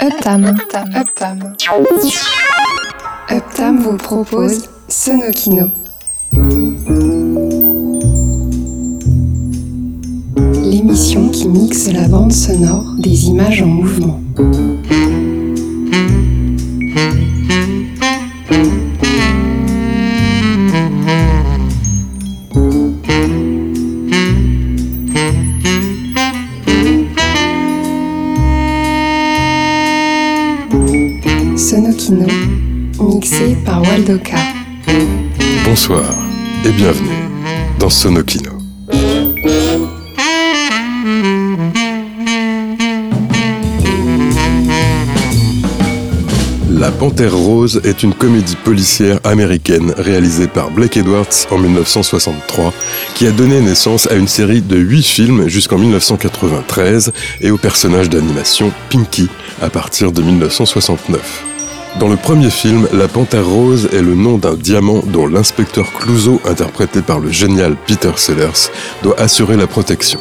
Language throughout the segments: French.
Uptam. Uptam. Uptam. Vous propose Sonokino. L'émission qui mixe la bande sonore des images en mouvement. Bonsoir et bienvenue dans Sonokino. La Panthère Rose est une comédie policière américaine réalisée par Blake Edwards en 1963 qui a donné naissance à une série de 8 films jusqu'en 1993 et au personnage d'animation Pinky à partir de 1969. Dans le premier film, la Panthère Rose est le nom d'un diamant dont l'inspecteur Clouseau, interprété par le génial Peter Sellers, doit assurer la protection.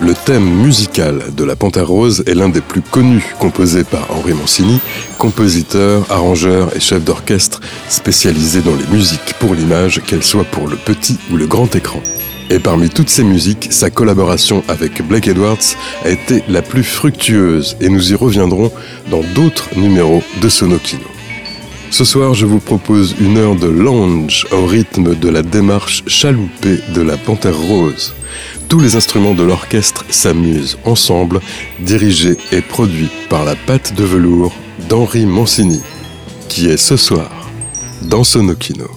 Le thème musical de La Panthère Rose est l'un des plus connus, composé par Henri Mancini, compositeur, arrangeur et chef d'orchestre spécialisé dans les musiques pour l'image, qu'elles soient pour le petit ou le grand écran. Et parmi toutes ces musiques, sa collaboration avec Blake Edwards a été la plus fructueuse et nous y reviendrons dans d'autres numéros de Sonokino. Ce soir, je vous propose une heure de lounge au rythme de la démarche chaloupée de la Panthère Rose. Tous les instruments de l'orchestre s'amusent ensemble, dirigés et produits par la patte de velours d'Henri Mancini, qui est ce soir dans Sonokino.